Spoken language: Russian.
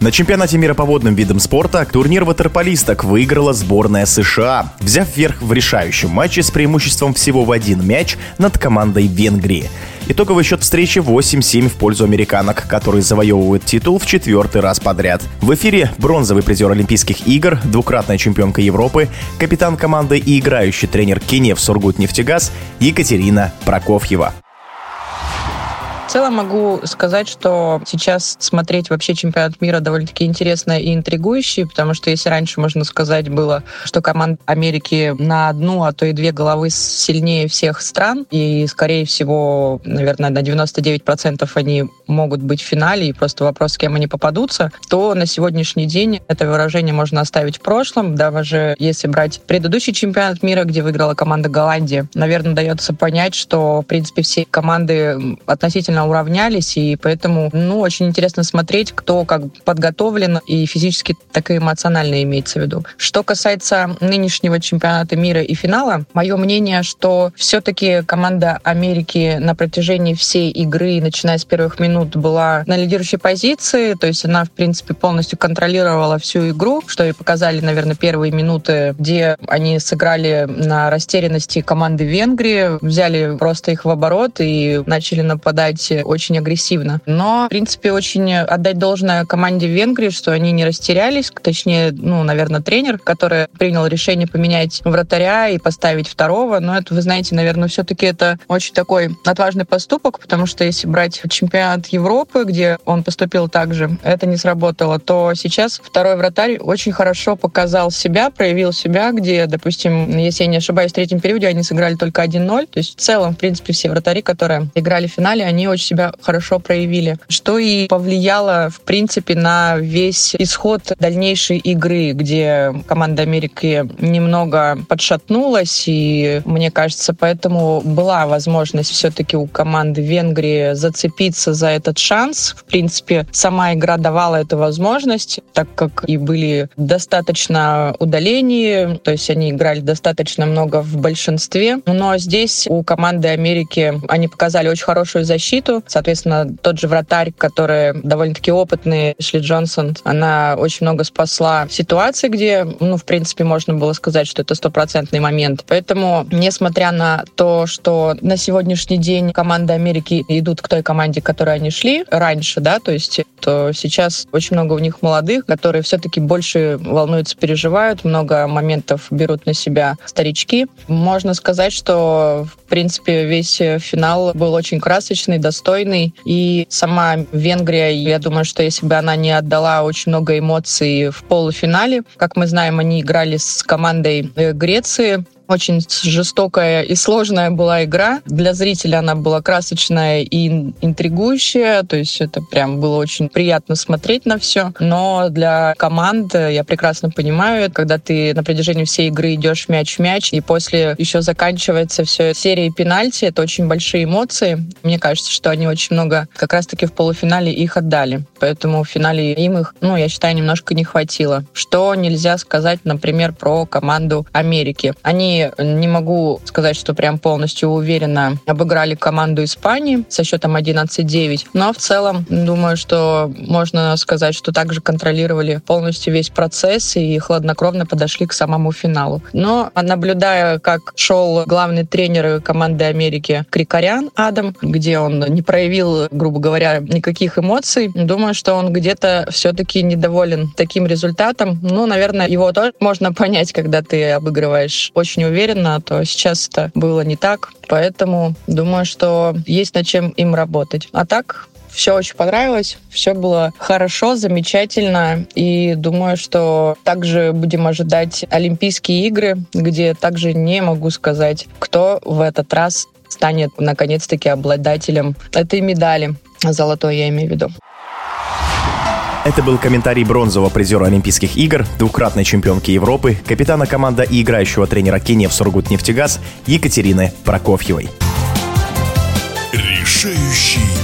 На чемпионате мира по водным видам спорта турнир ватерполисток выиграла сборная США, взяв верх в решающем матче с преимуществом всего в один мяч над командой Венгрии. Итоговый счет встречи 8-7 в пользу американок, которые завоевывают титул в четвертый раз подряд. В эфире бронзовый призер Олимпийских игр, двукратная чемпионка Европы, капитан команды и играющий тренер Кенев Сургут-Нефтегаз Екатерина Прокофьева. В целом могу сказать, что сейчас смотреть вообще чемпионат мира довольно-таки интересно и интригующий, потому что если раньше, можно сказать, было, что команда Америки на одну, а то и две головы сильнее всех стран, и, скорее всего, наверное, на 99% они могут быть в финале, и просто вопрос, с кем они попадутся, то на сегодняшний день это выражение можно оставить в прошлом. Даже если брать предыдущий чемпионат мира, где выиграла команда Голландии, наверное, дается понять, что, в принципе, все команды относительно сильно уравнялись, и поэтому, ну, очень интересно смотреть, кто как подготовлен и физически, так и эмоционально имеется в виду. Что касается нынешнего чемпионата мира и финала, мое мнение, что все-таки команда Америки на протяжении всей игры, начиная с первых минут, была на лидирующей позиции, то есть она, в принципе, полностью контролировала всю игру, что и показали, наверное, первые минуты, где они сыграли на растерянности команды Венгрии, взяли просто их в оборот и начали нападать играть очень агрессивно. Но, в принципе, очень отдать должное команде Венгрии, что они не растерялись, точнее, ну, наверное, тренер, который принял решение поменять вратаря и поставить второго. Но это, вы знаете, наверное, все-таки это очень такой отважный поступок, потому что если брать чемпионат Европы, где он поступил так же, это не сработало, то сейчас второй вратарь очень хорошо показал себя, проявил себя, где, допустим, если я не ошибаюсь, в третьем периоде они сыграли только 1-0. То есть в целом, в принципе, все вратари, которые играли в финале, они очень очень себя хорошо проявили, что и повлияло, в принципе, на весь исход дальнейшей игры, где команда Америки немного подшатнулась, и мне кажется, поэтому была возможность все-таки у команды Венгрии зацепиться за этот шанс. В принципе, сама игра давала эту возможность, так как и были достаточно удалений, то есть они играли достаточно много в большинстве. Но здесь у команды Америки они показали очень хорошую защиту, защиту. Соответственно, тот же вратарь, который довольно-таки опытный, Шли Джонсон, она очень много спасла ситуации, где, ну, в принципе, можно было сказать, что это стопроцентный момент. Поэтому, несмотря на то, что на сегодняшний день команды Америки идут к той команде, к которой они шли раньше, да, то есть то сейчас очень много у них молодых, которые все-таки больше волнуются, переживают, много моментов берут на себя старички. Можно сказать, что, в принципе, весь финал был очень красочный, достойный. И сама Венгрия, я думаю, что если бы она не отдала очень много эмоций в полуфинале, как мы знаем, они играли с командой э, Греции, очень жестокая и сложная была игра. Для зрителя она была красочная и интригующая, то есть это прям было очень приятно смотреть на все. Но для команд, я прекрасно понимаю, когда ты на протяжении всей игры идешь мяч в мяч, и после еще заканчивается все серией пенальти, это очень большие эмоции. Мне кажется, что они очень много как раз-таки в полуфинале их отдали. Поэтому в финале им их, ну, я считаю, немножко не хватило. Что нельзя сказать, например, про команду Америки. Они не могу сказать, что прям полностью уверенно обыграли команду Испании со счетом 11-9, но в целом думаю, что можно сказать, что также контролировали полностью весь процесс и хладнокровно подошли к самому финалу. Но наблюдая, как шел главный тренер команды Америки Крикарян Адам, где он не проявил, грубо говоря, никаких эмоций, думаю, что он где-то все-таки недоволен таким результатом. Ну, наверное, его тоже можно понять, когда ты обыгрываешь очень уверенно, то сейчас это было не так. Поэтому думаю, что есть над чем им работать. А так, все очень понравилось, все было хорошо, замечательно. И думаю, что также будем ожидать Олимпийские игры, где также не могу сказать, кто в этот раз станет наконец-таки обладателем этой медали. Золотой я имею в виду. Это был комментарий бронзового призера Олимпийских игр, двукратной чемпионки Европы, капитана команды и играющего тренера Кенев Сургут нефтегаз Екатерины Прокофьевой. Решающий